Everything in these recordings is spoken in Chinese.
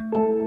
you.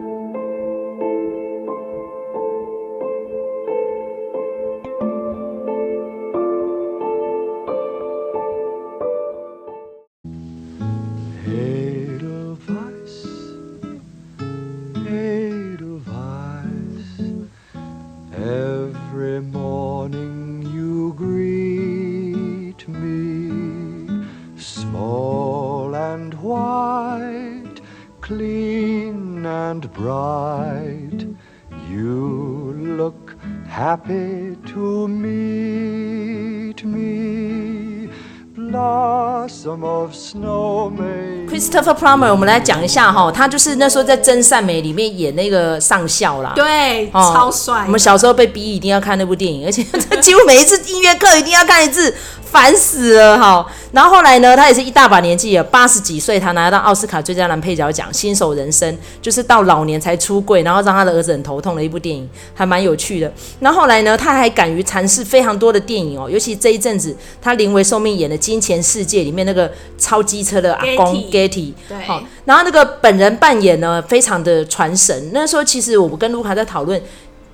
Christopher Plummer，我们来讲一下哈，他就是那时候在《真善美》里面演那个上校啦，对，哦、超帅。我们小时候被逼一定要看那部电影，而且 几乎每一次音乐课一定要看一次。烦死了哈！然后后来呢，他也是一大把年纪了，八十几岁，他拿到奥斯卡最佳男配角奖，新手人生，就是到老年才出柜，然后让他的儿子很头痛的一部电影，还蛮有趣的。然后后来呢，他还敢于尝试非常多的电影哦，尤其这一阵子，他临危受命演的《金钱世界》里面那个超机车的阿公 Getty，对，好，然后那个本人扮演呢，非常的传神。那时候其实我们跟卢卡在讨论，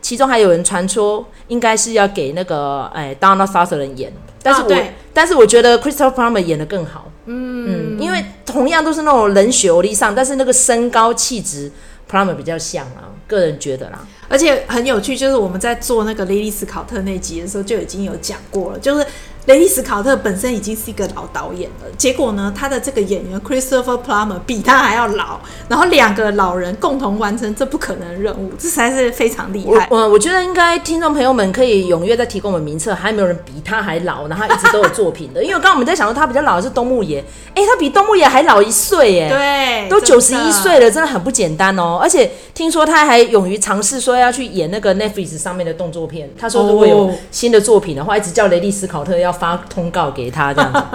其中还有人传说应该是要给那个哎 Donald Sutherland 演。但是我、啊、但是我觉得 Christopher Plummer 演的更好，嗯，嗯，因为同样都是那种冷血欧力上，但是那个身高气质 Plummer 比较像啊，个人觉得啦。而且很有趣，就是我们在做那个雷利斯考特那集的时候就已经有讲过了，就是。雷利斯考特本身已经是一个老导演了，结果呢，他的这个演员 Christopher Plummer 比他还要老，然后两个老人共同完成这不可能的任务，这实在是非常厉害。我我，觉得应该听众朋友们可以踊跃再提供我们名册，还有没有人比他还老，然后他一直都有作品的？因为刚刚我们在想说他比较老的是东木野，哎，他比东木野还老一岁耶，对，都九十一岁了，真的很不简单哦。而且听说他还勇于尝试说要去演那个 Netflix 上面的动作片，他说如果有新的作品的话，一直叫雷利斯考特要发通告给他这样子。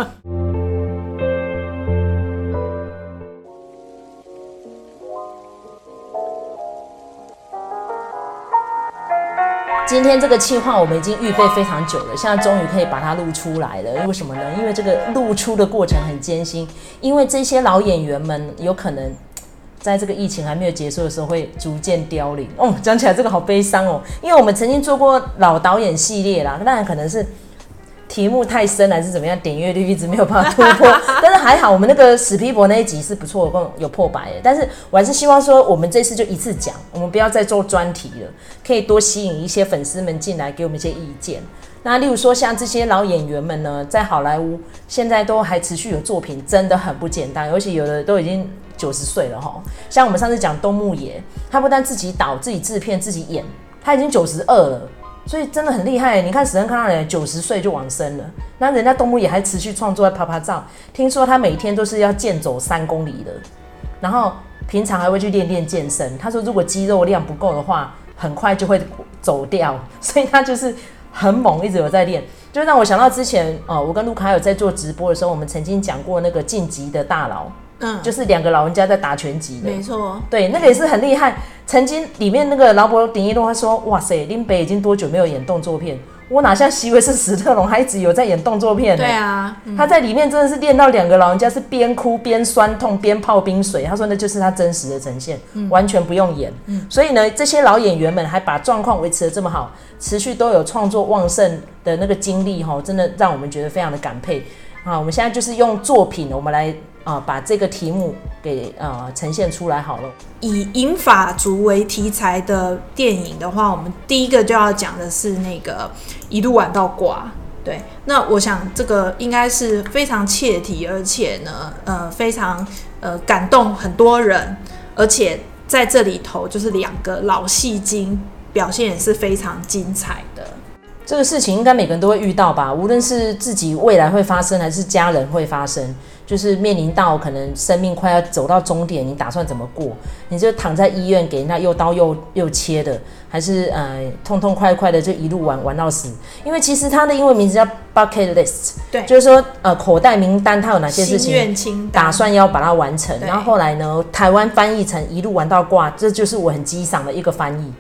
今天这个企划我们已经预备非常久了，现在终于可以把它录出来了。因为什么呢？因为这个录出的过程很艰辛，因为这些老演员们有可能在这个疫情还没有结束的时候会逐渐凋零。哦，讲起来这个好悲伤哦，因为我们曾经做过老导演系列啦，当然可能是。题目太深还是怎么样？点阅率一直没有办法突破，但是还好，我们那个史皮博那一集是不错，有有破百的。但是我还是希望说，我们这次就一次讲，我们不要再做专题了，可以多吸引一些粉丝们进来给我们一些意见。那例如说，像这些老演员们呢，在好莱坞现在都还持续有作品，真的很不简单。尤其有的都已经九十岁了哈，像我们上次讲东木野，他不但自己导、自己制片、自己演，他已经九十二了。所以真的很厉害，你看史恩康纳人九十岁就往生了，那人家东木也还持续创作在拍拍照，听说他每天都是要健走三公里的，然后平常还会去练练健身。他说如果肌肉量不够的话，很快就会走掉，所以他就是很猛，一直有在练，就让我想到之前哦，我跟卢卡有在做直播的时候，我们曾经讲过那个晋级的大佬。嗯，就是两个老人家在打拳击的，没错，对，那个也是很厉害。曾经里面那个劳勃·迪尼洛他说：“哇塞，林北已经多久没有演动作片？我哪像席维是·史特龙，还一直有在演动作片呢？”对啊，嗯、他在里面真的是练到两个老人家是边哭边酸痛边泡冰水。他说那就是他真实的呈现，嗯、完全不用演。嗯、所以呢，这些老演员们还把状况维持的这么好，持续都有创作旺盛的那个精力，哈，真的让我们觉得非常的感佩啊！我们现在就是用作品，我们来。啊、呃，把这个题目给呃呈现出来好了。以银发族为题材的电影的话，我们第一个就要讲的是那个一路玩到挂。对，那我想这个应该是非常切题，而且呢，呃，非常呃感动很多人，而且在这里头就是两个老戏精表现也是非常精彩的。这个事情应该每个人都会遇到吧，无论是自己未来会发生，还是家人会发生。就是面临到可能生命快要走到终点，你打算怎么过？你就躺在医院给人家又刀又又切的，还是呃痛痛快快的就一路玩玩到死？因为其实它的英文名字叫 bucket list，对，就是说呃口袋名单，它有哪些事情愿清打算要把它完成。然后后来呢，台湾翻译成一路玩到挂，这就是我很激赏的一个翻译。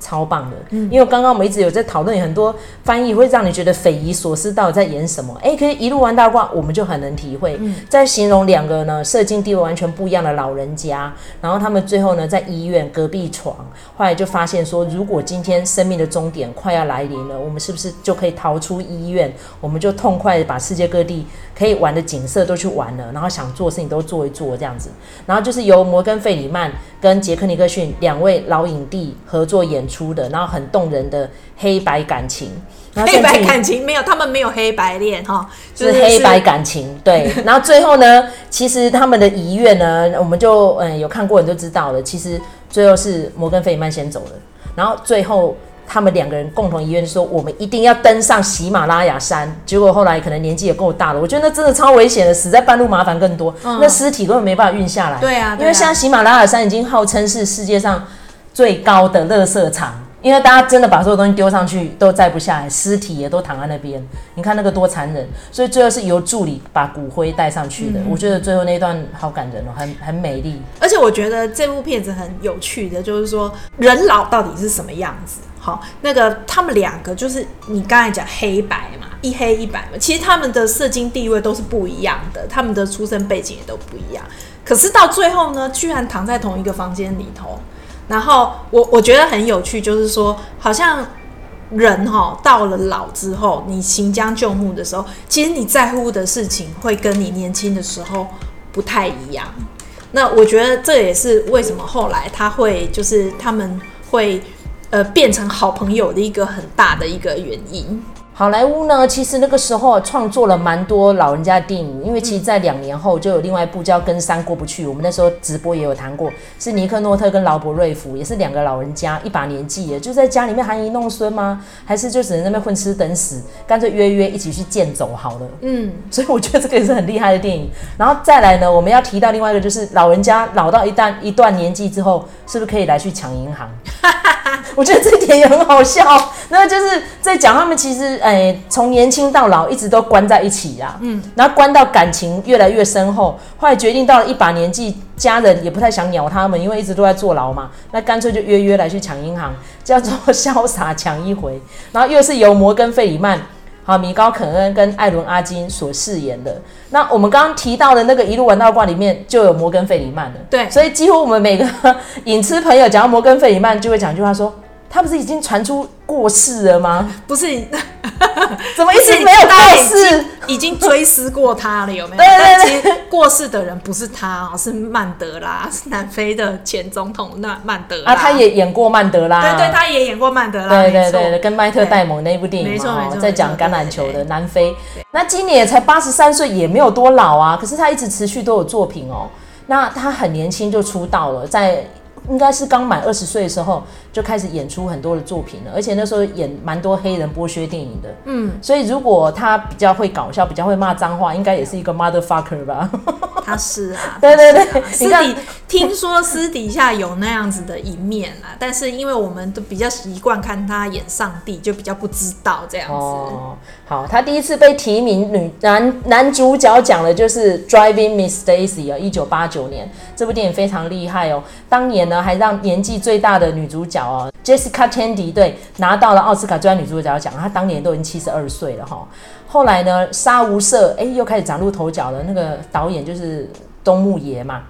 超棒的，嗯，因为刚刚我们一直有在讨论，很多翻译会让你觉得匪夷所思，到底在演什么？哎，可以一路玩到挂，我们就很能体会，嗯，在形容两个呢，社经地位完全不一样的老人家，然后他们最后呢，在医院隔壁床，后来就发现说，如果今天生命的终点快要来临了，我们是不是就可以逃出医院？我们就痛快的把世界各地可以玩的景色都去玩了，然后想做的事情都做一做这样子，然后就是由摩根费里曼跟杰克尼克逊两位老影帝合作演出的，然后很动人的黑白感情。黑白感情没有，他们没有黑白恋哈，就是黑白感情。对，然后最后呢，其实他们的遗愿呢，我们就嗯有看过，你就知道了。其实最后是摩根费里曼先走了，然后最后他们两个人共同遗愿说，我们一定要登上喜马拉雅山。结果后来可能年纪也够大了，我觉得那真的超危险的，死在半路麻烦更多，嗯、那尸体根本没办法运下来。对啊，对啊，因为现在喜马拉雅山已经号称是世界上最高的垃圾场。因为大家真的把所有东西丢上去都载不下来，尸体也都躺在那边，你看那个多残忍。所以最后是由助理把骨灰带上去的。嗯、我觉得最后那一段好感人哦，很很美丽。而且我觉得这部片子很有趣的，就是说人老到底是什么样子？好，那个他们两个就是你刚才讲黑白嘛，一黑一白嘛，其实他们的社经地位都是不一样的，他们的出生背景也都不一样。可是到最后呢，居然躺在同一个房间里头。然后我我觉得很有趣，就是说，好像人哈、哦、到了老之后，你行将就木的时候，其实你在乎的事情会跟你年轻的时候不太一样。那我觉得这也是为什么后来他会就是他们会呃变成好朋友的一个很大的一个原因。好莱坞呢，其实那个时候创作了蛮多老人家的电影，因为其实，在两年后就有另外一部叫《跟山过不去》，我们那时候直播也有谈过，是尼克诺特跟劳勃瑞福，也是两个老人家，一把年纪了，就在家里面含饴弄孙吗？还是就只能在那边混吃等死？干脆约约一起去健走好了。嗯，所以我觉得这个也是很厉害的电影。然后再来呢，我们要提到另外一个，就是老人家老到一旦一段年纪之后，是不是可以来去抢银行？我觉得这一点也很好笑。那就是在讲他们其实。哎，从年轻到老一直都关在一起呀，嗯，然后关到感情越来越深厚，后来决定到了一把年纪，家人也不太想鸟他们，因为一直都在坐牢嘛，那干脆就约约来去抢银行，叫做 潇洒抢一回，然后又是由摩根费里曼、好米高肯恩跟艾伦阿金所饰演的。那我们刚刚提到的那个一路玩到挂里面就有摩根费里曼的，对，所以几乎我们每个 影痴朋友讲到摩根费里曼，就会讲一句话说。他不是已经传出过世了吗？不是，怎么一直没有过世？已经追思过他了，有没有？对对对，其实过世的人不是他哦，是曼德拉，是南非的前总统那曼德拉。啊，他也演过曼德拉。对对，他也演过曼德拉。对对对，跟麦特戴蒙那部电影嘛，在讲橄榄球的南非。那今年也才八十三岁，也没有多老啊。可是他一直持续都有作品哦。那他很年轻就出道了，在。应该是刚满二十岁的时候就开始演出很多的作品了，而且那时候演蛮多黑人剥削电影的。嗯，所以如果他比较会搞笑，比较会骂脏话，应该也是一个 motherfucker 吧？他是啊，对 对对，私底听说私底下有那样子的一面啊，但是因为我们都比较习惯看他演上帝，就比较不知道这样子。哦，好，他第一次被提名女男男主角奖的就是《Driving Miss Daisy》啊，一九八九年这部电影非常厉害哦，当年呢。还让年纪最大的女主角哦，Jessica Tandy 对拿到了奥斯卡最佳女主角奖。她当年都已经七十二岁了哈。后来呢，杀无赦哎，又开始崭露头角了。那个导演就是东木爷嘛。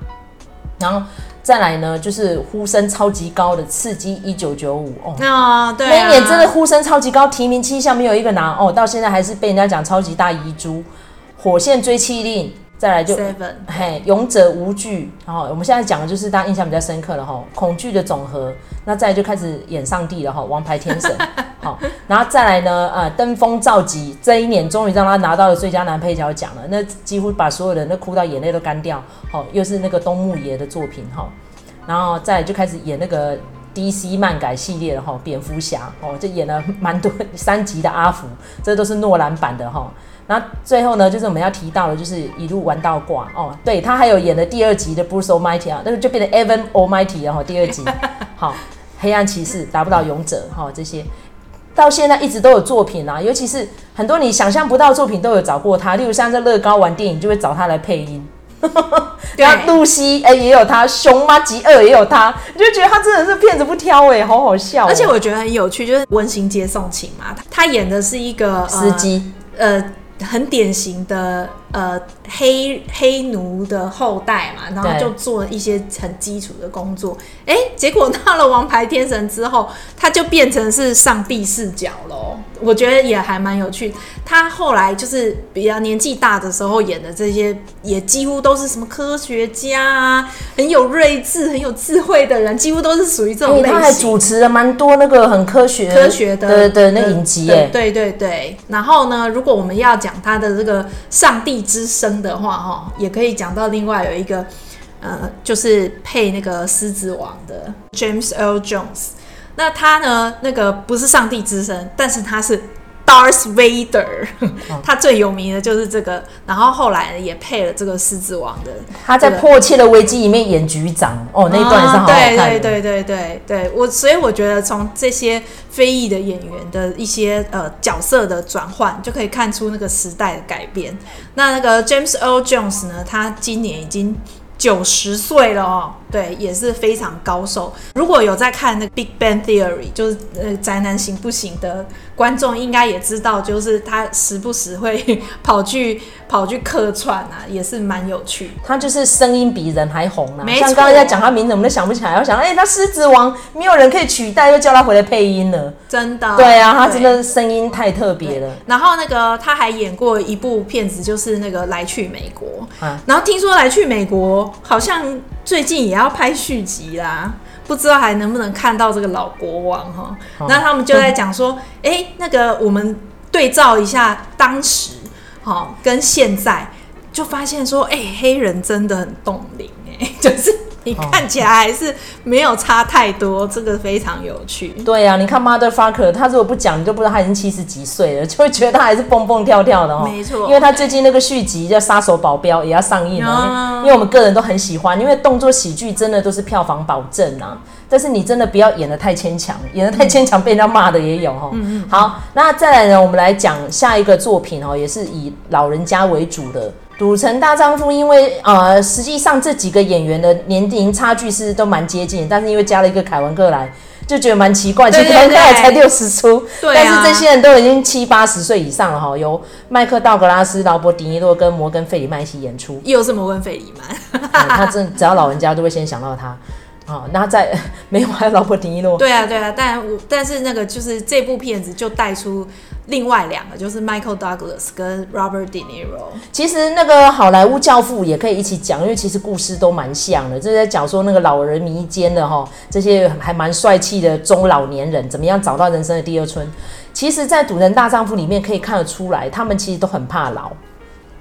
然后再来呢，就是呼声超级高的《刺激一九九五》哦，哦对啊，那一年真的呼声超级高，提名七项没有一个拿哦，到现在还是被人家讲超级大遗珠，《火线追缉令》。再来就嘿，勇者无惧，然后我们现在讲的就是大家印象比较深刻了哈，恐惧的总和。那再来就开始演上帝了哈，王牌天神。好，然后再来呢，呃，登峰造极，这一年终于让他拿到了最佳男配角奖了，那几乎把所有人都哭到眼泪都干掉。好，又是那个东木爷的作品哈，然后再来就开始演那个 DC 漫改系列了哈，蝙蝠侠哦，就演了蛮多三集的阿福，这都是诺兰版的哈。那最后呢，就是我们要提到的，就是一路玩到挂哦。对，他还有演的第二集的 Bruce Almighty 啊，那个就变成 Evan Almighty 然后第二集，好，黑暗骑士打不倒勇者哈，这些到现在一直都有作品啊，尤其是很多你想象不到的作品都有找过他，例如像在乐高玩电影就会找他来配音，对啊，露西哎也有他，熊妈吉二也有他，你就觉得他真的是骗子不挑哎，好好笑。而且我觉得很有趣，就是温馨接送情嘛，他演的是一个司机，呃。呃很典型的呃黑黑奴的后代嘛，然后就做一些很基础的工作，哎，结果到了王牌天神之后，他就变成是上帝视角喽。我觉得也还蛮有趣。他后来就是比较年纪大的时候演的这些，也几乎都是什么科学家啊，很有睿智、很有智慧的人，几乎都是属于这种类型。他还主持了蛮多那个很科学科学的对对那影集耶。对对对。然后呢，如果我们要讲他的这个上帝之声的话，哈，也可以讲到另外有一个，呃，就是配那个狮子王的 James L. Jones。那他呢？那个不是上帝之声，但是他是 Darth Vader，他最有名的就是这个。然后后来也配了这个狮子王的。他在《迫切的危机》里面演局长，哦，那一段也是好好看的。对对对对对对，我所以我觉得从这些非裔的演员的一些呃角色的转换，就可以看出那个时代的改变。那那个 James Earl Jones 呢，他今年已经。九十岁了哦，对，也是非常高手。如果有在看那个《Big Bang Theory》，就是呃宅男行不行的观众，应该也知道，就是他时不时会跑去跑去客串啊，也是蛮有趣。他就是声音比人还红啊。像刚才在讲他名字，我们都想不起来。我想，哎、欸，他狮子王没有人可以取代，又叫他回来配音了。真的？对啊，他真的声音太特别了。然后那个他还演过一部片子，就是那个《来去美国》啊。然后听说《来去美国》。好像最近也要拍续集啦，不知道还能不能看到这个老国王哈。哦、那他们就在讲说，哎、欸，那个我们对照一下当时，哦，跟现在，就发现说，哎、欸，黑人真的很冻龄，哎，就是。你看起来还是没有差太多，这个非常有趣。对呀、啊，你看 Motherfucker，他如果不讲，你就不知道他已经七十几岁了，就会觉得他还是蹦蹦跳跳的哦。没错，因为他最近那个续集叫《杀手保镖》也要上映了，因为我们个人都很喜欢，因为动作喜剧真的都是票房保证啊。但是你真的不要演的太牵强，演的太牵强被人家骂的也有哈。嗯嗯。好，那再来呢，我们来讲下一个作品哦，也是以老人家为主的。赌城大丈夫，因为呃，实际上这几个演员的年龄差距是都蛮接近，但是因为加了一个凯文·克莱，就觉得蛮奇怪。其实凯文·克莱才六十出，对，但是这些人都已经七八十岁以上了哈。由麦克道格拉斯、劳勃·迪尼洛跟摩根·费里曼一起演出，又是摩根·费里曼，嗯、他真只要老人家都会先想到他。好，那在 没有还有劳勃·迪尼洛。对啊，对啊，但我但是那个就是这部片子就带出。另外两个就是 Michael Douglas 跟 Robert De Niro。其实那个好莱坞教父也可以一起讲，因为其实故事都蛮像的，就是在讲说那个老人迷奸的哈，这些还蛮帅气的中老年人怎么样找到人生的第二春。其实，在《赌城大丈夫》里面可以看得出来，他们其实都很怕老。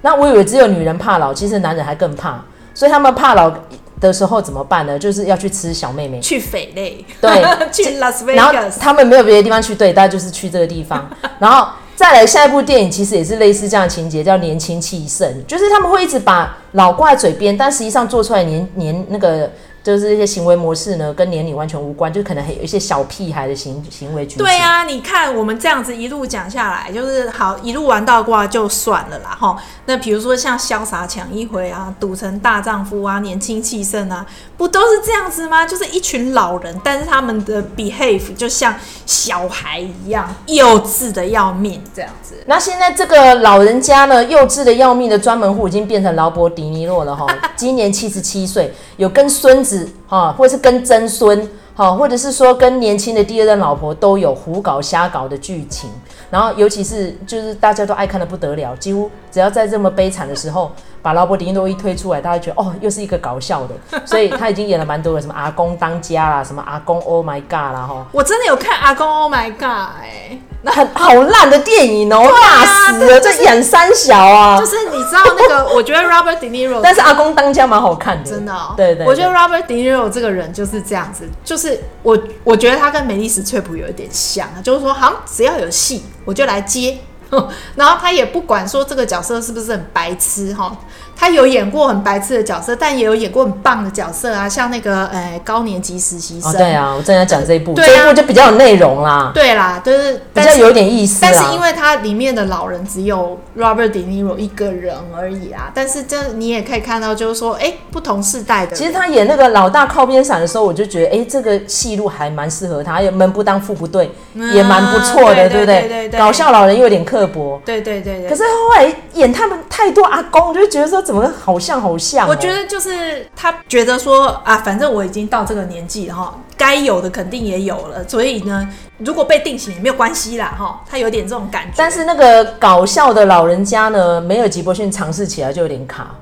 那我以为只有女人怕老，其实男人还更怕，所以他们怕老的时候怎么办呢？就是要去吃小妹妹，去匪类，对，去 Las Vegas。然后他们没有别的地方去，对，大家就是去这个地方。然后再来下一部电影，其实也是类似这样的情节，叫《年轻气盛》，就是他们会一直把老挂在嘴边，但实际上做出来年年那个。就是一些行为模式呢，跟年龄完全无关，就可能还有一些小屁孩的行行为举止。对啊，你看我们这样子一路讲下来，就是好一路玩到挂就算了啦，哈。那比如说像潇洒抢一回啊，赌成大丈夫啊，年轻气盛啊，不都是这样子吗？就是一群老人，但是他们的 behave 就像小孩一样，幼稚的要命这样子。那现在这个老人家呢，幼稚的要命的专门户已经变成劳勃·迪尼洛了哈，今年七十七岁，有跟孙子。啊，或者是跟曾孙，好，或者是说跟年轻的第二任老婆都有胡搞瞎搞的剧情，然后尤其是就是大家都爱看的不得了，几乎只要在这么悲惨的时候，把劳勃迪尼洛一推出来，大家觉得哦，又是一个搞笑的，所以他已经演了蛮多的，什么阿公当家啦，什么阿公 Oh my God 啦，哈，我真的有看阿公 Oh my God 哎、欸。那很好烂的电影哦，骂死了！这演三小啊，就是你知道那个，我觉得 Robert De Niro，但是阿公当家蛮好看的，真的、哦。对，对对，我觉得 Robert De Niro 这个人就是这样子，就是我我觉得他跟梅丽史翠普有一点像，就是说，好像只要有戏我就来接，然后他也不管说这个角色是不是很白痴哈，他有演过很白痴的角色，但也有演过很棒的角色啊，像那个呃高年级实习生。哦，对啊，我正在讲这一部，对啊，这一部就比较有内容啦。对啦，就是比较有点意思。但是因为它里面的老人只有 Robert De Niro 一个人而已啊，但是这你也可以看到，就是说，哎，不同世代的。其实他演那个老大靠边闪的时候，我就觉得，哎，这个戏路还蛮适合他，也门不当户不对，嗯、也蛮不错的，对不对？对对对，搞笑老人又有点刻薄，对对对对。可是后来演他们太多阿公，我就觉得说怎么好像好像、哦。我觉得就是他觉得说啊，反正我已经到这个年纪了哈，该有的肯定也有了，所以呢，如果被定型也没有关系啦哈。他有点这种感觉。但是那个搞笑的老人家呢，梅尔吉伯逊尝试起来就有点卡。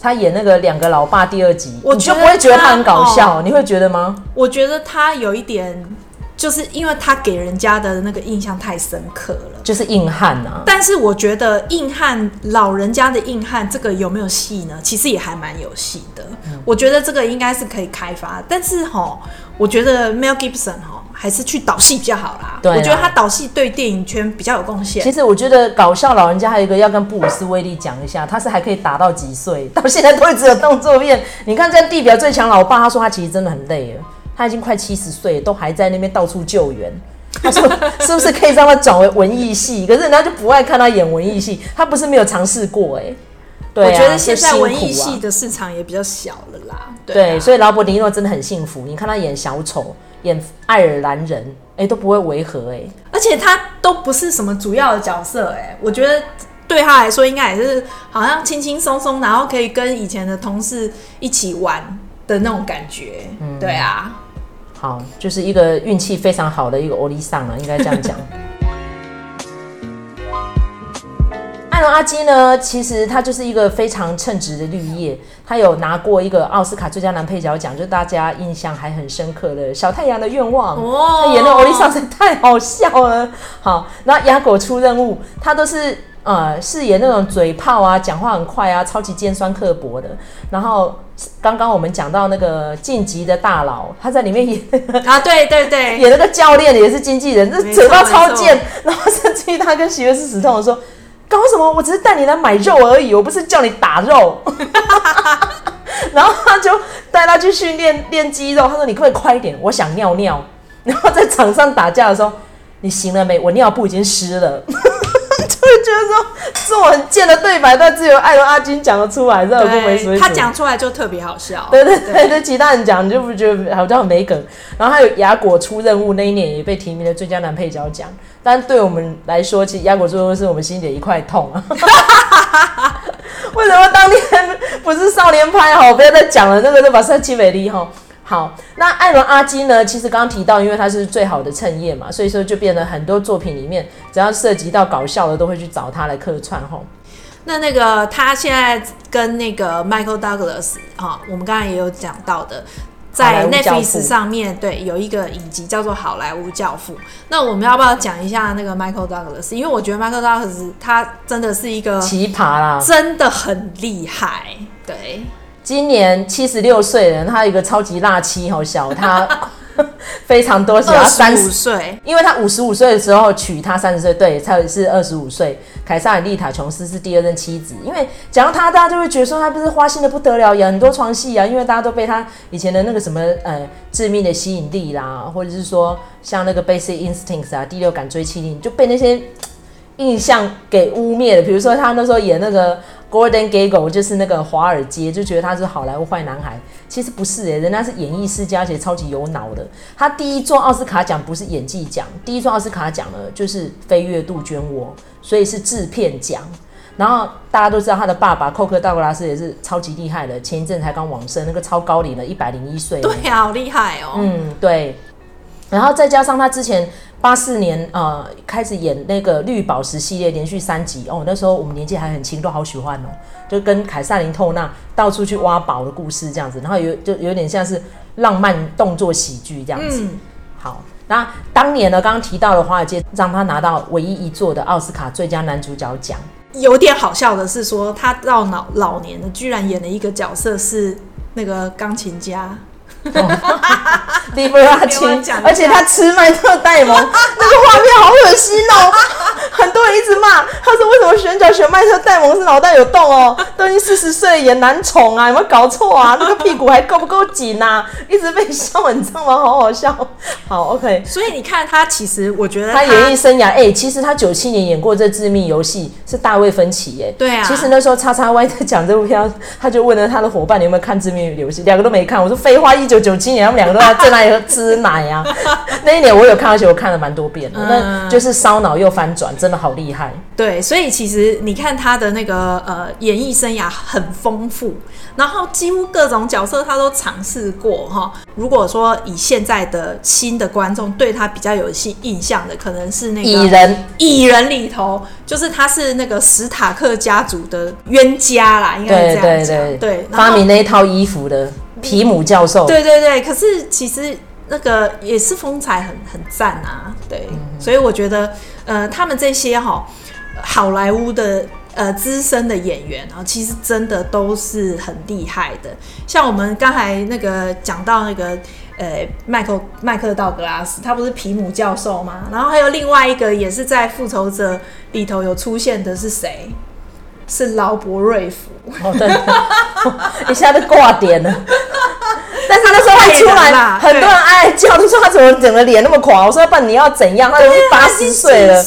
他演那个两个老爸第二集，我就不会觉得他很搞笑，哦、你会觉得吗？我觉得他有一点。就是因为他给人家的那个印象太深刻了，就是硬汉啊。但是我觉得硬汉老人家的硬汉这个有没有戏呢？其实也还蛮有戏的。嗯、我觉得这个应该是可以开发。但是哈，我觉得 Mel Gibson 哈还是去导戏比较好啦。我觉得他导戏对电影圈比较有贡献。其实我觉得搞笑老人家还有一个要跟布鲁斯威利讲一下，他是还可以打到几岁？到现在都会只有动作片。你看在《地表最强老爸》，他说他其实真的很累了。他已经快七十岁，都还在那边到处救援。他说：“ 是不是可以让他转为文艺系？”可是人家就不爱看他演文艺戏。他不是没有尝试过哎。对啊，我觉得现在文艺系的市场也比较小了啦。对，所以劳勃·迪诺真的很幸福。你看他演小丑，演爱尔兰人，哎、欸，都不会违和哎。而且他都不是什么主要的角色哎。我觉得对他来说，应该也是好像轻轻松松，然后可以跟以前的同事一起玩的那种感觉。嗯，对啊。好，就是一个运气非常好的一个欧丽桑了，应该这样讲。艾伦阿基呢，其实他就是一个非常称职的绿叶，他有拿过一个奥斯卡最佳男配角奖，就大家印象还很深刻的《小太阳的愿望》哦，他演的欧丽桑实在太好笑了。好，那亚果出任务，他都是。呃，饰演那种嘴炮啊，讲话很快啊，超级尖酸刻薄的。然后刚刚我们讲到那个晋级的大佬，他在里面演 啊，对对对，演那个教练也是经纪人，这嘴巴超贱。然后甚至于他跟席维斯史特龙说：“搞什么？我只是带你来买肉而已，我不是叫你打肉。”然后他就带他去训练练肌肉。他说：“你可不可以快一点？我想尿尿。”然后在场上打架的时候，你行了没？我尿布已经湿了。就会觉得说这种很贱的对白，但只有艾伦阿金讲得出来，这有够没水准。他讲出来就特别好笑。对对对对，其他人讲你就不觉得好像很没梗。然后还有牙果出任务那一年也被提名了最佳男配角奖，但对我们来说，其实亚果出任务是我们心里的一块痛啊。为什么当年不是少年派？好，不要再讲了，那个就把塞奇美丽哈。好，那艾伦阿基呢？其实刚刚提到，因为他是最好的衬叶嘛，所以说就变得很多作品里面，只要涉及到搞笑的，都会去找他来客串吼。那那个他现在跟那个 Michael Douglas 哈，我们刚才也有讲到的，在 Netflix 上面对有一个影集叫做《好莱坞教父》。那我们要不要讲一下那个 Michael Douglas？因为我觉得 Michael Douglas 他真的是一个奇葩啦，真的很厉害，对。今年七十六岁人，他有一个超级辣妻，好小他 非常多，只要三十岁，因为他五十五岁的时候娶她三十岁，对，才是二十五岁。凯撒琳·丽塔·琼斯是第二任妻子，因为讲到他，大家就会觉得说他不是花心的不得了，演很多床戏啊，因为大家都被他以前的那个什么呃致命的吸引力啦，或者是说像那个 Basic Instincts 啊，第六感追妻令，就被那些印象给污蔑了。比如说他那时候演那个。Gordon Gekko 就是那个华尔街，就觉得他是好莱坞坏男孩，其实不是诶、欸，人家是演艺世家，而且超级有脑的。他第一座奥斯卡奖不是演技奖，第一座奥斯卡奖呢就是《飞跃杜鹃窝》，所以是制片奖。然后大家都知道他的爸爸寇克道格拉斯也是超级厉害的，前一阵才刚往生，那个超高龄的，一百零一岁。对啊，好厉害哦。嗯，对。然后再加上他之前。八四年，呃，开始演那个绿宝石系列连续三集哦。那时候我们年纪还很轻，都好喜欢哦。就跟凯撒琳透纳到处去挖宝的故事这样子，然后有就有点像是浪漫动作喜剧这样子。嗯、好，那当年呢，刚刚提到的华尔街让他拿到唯一一座的奥斯卡最佳男主角奖。有点好笑的是说，他到老老年了，居然演了一个角色是那个钢琴家。利布拉金，而且他吃麦特戴蒙，那个画面好恶心哦，很多多人一直骂，他说为什么选角选麦特戴蒙是脑袋有洞哦？都已经四十岁演男宠啊，有没有搞错啊？那个屁股还够不够紧啊？一直被笑，你知道吗？好好笑。好，OK。所以你看他，其实我觉得他，他演艺生涯，哎、欸，其实他九七年演过这《致命游戏》是大卫芬奇，耶。对啊。其实那时候叉叉 Y 在讲这部片，他就问了他的伙伴，你有没有看《致命游戏》？两个都没看。我说废话，一九九七年他们两个都在在那里吃奶啊。那一年我有看，而且我看了蛮多遍的，那、嗯、就是烧脑又翻转，真的好厉害。对，所以其实你看他的那个呃演艺生涯很丰富，然后几乎各种角色他都尝试过哈。如果说以现在的新的观众对他比较有新印象的，可能是那个蚁人，蚁人里头就是他是那个史塔克家族的冤家啦，应该是这样讲。对对对，对发明那一套衣服的皮姆教授。对对对，可是其实。那个也是风采很很赞啊，对，嗯、所以我觉得，呃，他们这些哈、哦、好莱坞的呃资深的演员啊，其实真的都是很厉害的。像我们刚才那个讲到那个呃麦克麦克道格拉斯，他不是皮姆教授吗？然后还有另外一个也是在复仇者里头有出现的是谁？是劳勃瑞福。哦，对，一下就挂点了。但是那时候他出来，很多人哀叫，他说他怎么整个脸那么垮？我说不然你要怎样？他已经八十岁了，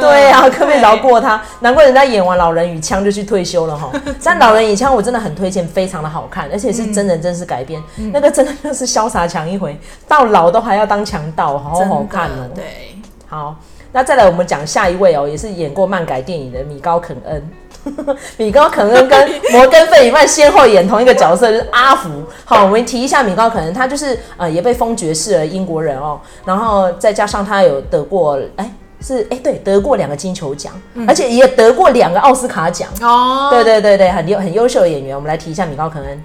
对啊，可不可以饶过他？难怪人家演完《老人与枪》就去退休了哈。但《老人与枪》我真的很推荐，非常的好看，而且是真人真事改编，嗯、那个真的就是潇洒强一回，到老都还要当强盗，好好看哦。对，好，那再来我们讲下一位哦，也是演过漫改电影的米高肯恩。米高肯恩跟 摩根费里曼先后演同一个角色，就是阿福。好，我们提一下米高肯恩，他就是呃也被封爵士了英国人哦，然后再加上他有得过，哎是哎对，得过两个金球奖，嗯、而且也得过两个奥斯卡奖哦。对对对对，很优很优秀的演员。我们来提一下米高肯恩。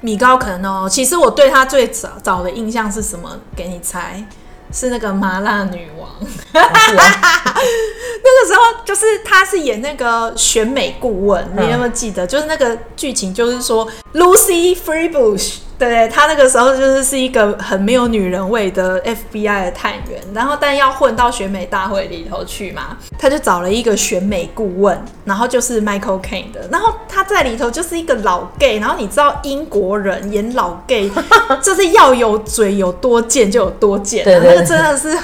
米高肯恩哦，其实我对他最早早的印象是什么？给你猜。是那个麻辣女王，那个时候就是她是演那个选美顾问，你有没有记得？就是那个剧情，就是说 Lucy Freebush。对，他那个时候就是是一个很没有女人味的 FBI 的探员，然后但要混到选美大会里头去嘛，他就找了一个选美顾问，然后就是 Michael Caine 的，然后他在里头就是一个老 gay，然后你知道英国人演老 gay 就是要有嘴有多贱就有多贱，对，对，对，那个真的是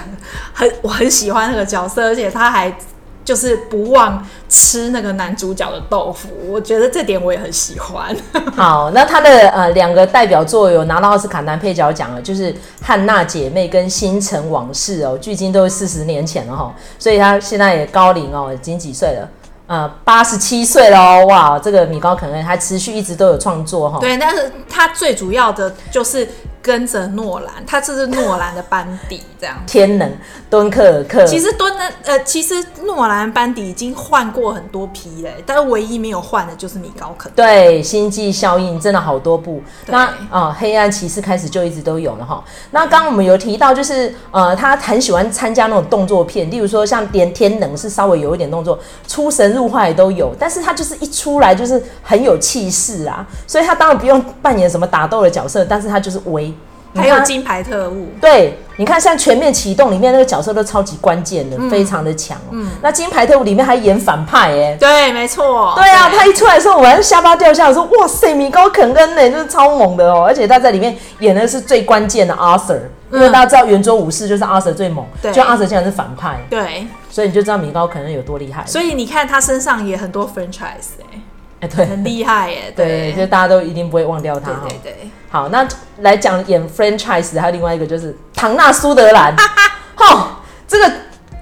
很我很喜欢那个角色，而且他还。就是不忘吃那个男主角的豆腐，我觉得这点我也很喜欢。好，那他的呃两个代表作有拿到奥斯卡男配角奖了，就是《汉娜姐妹》跟《星辰往事》哦，距今都是四十年前了哈，所以他现在也高龄哦，已经几岁了？呃，八十七岁了哦，哇，这个米高可能还持续一直都有创作哈。对，但是他最主要的就是。跟着诺兰，他这是诺兰的班底，这样。天能、敦刻尔克。其实敦呢，呃，其实诺兰班底已经换过很多批嘞，但是唯一没有换的就是米高肯。对，星际效应真的好多部。那啊、呃，黑暗骑士开始就一直都有了哈。那刚刚我们有提到，就是呃，他很喜欢参加那种动作片，例如说像连天能是稍微有一点动作，出神入化也都有，但是他就是一出来就是很有气势啊，所以他当然不用扮演什么打斗的角色，但是他就是威。还有金牌特务，对，你看像全面启动里面那个角色都超级关键的，嗯、非常的强。嗯，那金牌特务里面还演反派哎，对，没错。对啊，对他一出来的时候，我还下巴掉下来，说哇塞，米高肯恩呢，就是超猛的哦，而且他在里面演的是最关键的阿 Sir，因为大家知道圆桌武士就是 Arthur 最猛，就 Arthur 竟然是反派，对，所以你就知道米高肯恩有多厉害。所以你看他身上也很多 franchise 哎。哎，对，很厉害耶！对，对，就大家都一定不会忘掉他。对对对。好，那来讲演 franchise 的还有另外一个就是唐纳苏德兰。哈，这个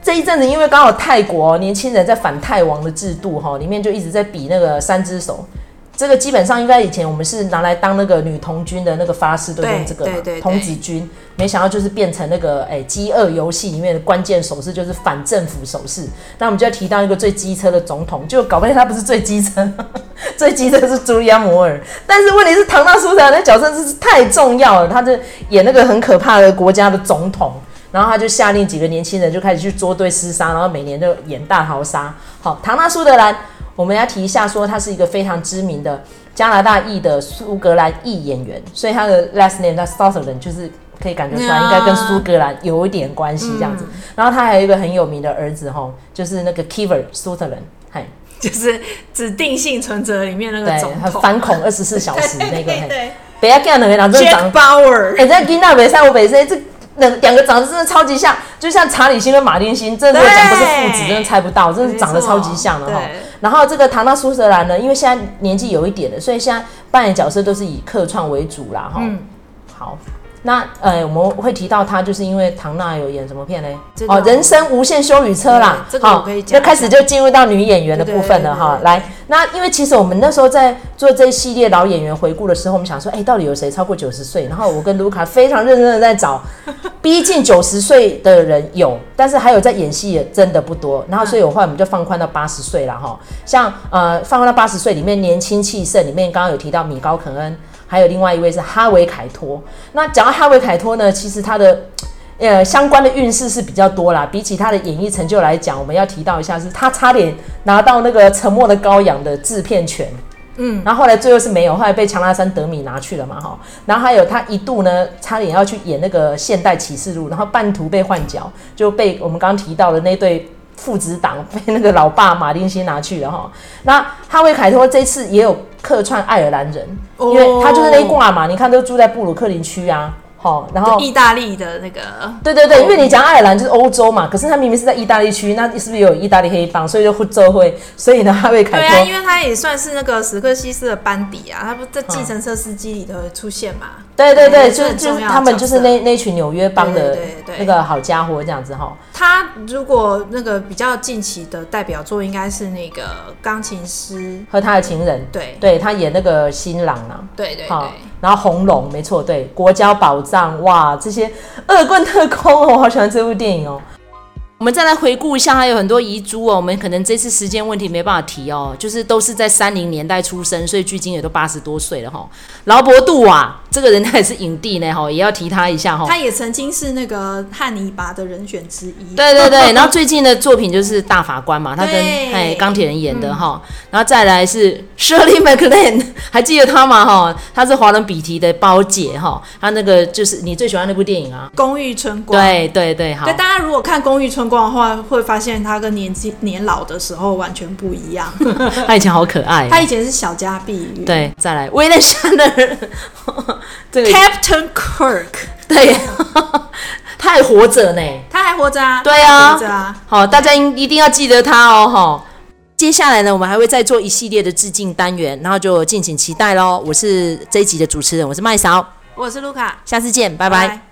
这一阵子因为刚好泰国年轻人在反泰王的制度哈，里面就一直在比那个三只手。这个基本上应该以前我们是拿来当那个女童军的那个发誓都用这个，童子军。没想到就是变成那个哎，饥饿游戏里面的关键手势就是反政府手势。那我们就要提到一个最机车的总统，就搞半天他不是最机车，最机车是朱利安摩尔。但是问题是唐纳苏德兰那角色真是太重要了，他就演那个很可怕的国家的总统，然后他就下令几个年轻人就开始去捉对厮杀，然后每年都演大逃杀。好，唐纳苏德兰。我们要提一下，说他是一个非常知名的加拿大裔的苏格兰裔演员，所以他的 last name 叫 Sutherland，就是可以感觉出来应该跟苏格兰有一点关系这样子。嗯、然后他还有一个很有名的儿子吼，就是那个 Kiefer Sutherland，嘿，就是指定幸存者里面那个总统，反恐二十四小时 那个，对，对，对，不要看两个人长 Bauer，哎，在吉纳北塞我北塞这。两两个长得真的超级像，就像查理辛跟马丁辛，真的讲不是父子，真的猜不到，真的长得超级像的哈。然后这个唐纳苏瑟兰呢，因为现在年纪有一点了，所以现在扮演角色都是以客串为主啦哈。嗯，好。那呃，我们会提到他，就是因为唐娜有演什么片呢？哦，人生无限修旅车啦。这个我可以讲。就开始就进入到女演员的部分了哈。来，那因为其实我们那时候在做这一系列老演员回顾的时候，我们想说，哎，到底有谁超过九十岁？然后我跟卢卡非常认真的在找，逼近九十岁的人有，但是还有在演戏也真的不多。然后所以我后来我们就放宽到八十岁了哈。像呃，放宽到八十岁里面年轻气盛里面，刚刚有提到米高肯恩。还有另外一位是哈维凯托。那讲到哈维凯托呢，其实他的呃相关的运势是比较多啦。比起他的演艺成就来讲，我们要提到一下，是他差点拿到那个《沉默的羔羊》的制片权，嗯，然后后来最后是没有，后来被强纳森·德米拿去了嘛，哈。然后还有他一度呢，差点要去演那个《现代启示录》，然后半途被换角，就被我们刚刚提到的那对。父子党 被那个老爸马丁辛拿去了哈，那哈维凯托这次也有客串爱尔兰人，因为他就是那一挂嘛，你看都住在布鲁克林区啊。好，然后意大利的那个，对对对，因为你讲爱尔兰就是欧洲嘛，可是他明明是在意大利区，那是不是有意大利黑帮？所以就互奏会，所以呢，哈维凯托对啊，因为他也算是那个史克西斯的班底啊，他不在计程车司机里头出现嘛？对对对，就是就是他们就是那那群纽约帮的那个好家伙这样子哈。他如果那个比较近期的代表作，应该是那个钢琴师。和他的情人，对。对，他演那个新郎啊，对对对，然后红龙没错，对，国家宝藏哇，这些恶棍特工，我好喜欢这部电影哦。我们再来回顾一下，还有很多遗珠哦。我们可能这次时间问题没办法提哦，就是都是在三零年代出生，所以距今也都八十多岁了哈。劳勃杜瓦这个人他也是影帝呢哈，也要提他一下哈。他也曾经是那个汉尼拔的人选之一。对对对，然后最近的作品就是大法官嘛，他跟哎钢铁人演的哈。嗯、然后再来是 Shirley MacLaine，还记得他吗哈？他是华伦比提的包姐哈。他那个就是你最喜欢那部电影啊，《公寓春光》。对对对，好。对，大家如果看《公寓春光》的话会发现他跟年纪年老的时候完全不一样。他以前好可爱，他以前是小家碧玉。对，再来威廉香奈儿，这个 Captain Kirk，对，他还活着呢，他还活着啊，对啊，活着啊。好，大家一定要记得他哦，哈。接下来呢，我们还会再做一系列的致敬单元，然后就敬请期待喽。我是这一集的主持人，我是麦勺，我是卢卡，下次见，拜拜。拜拜。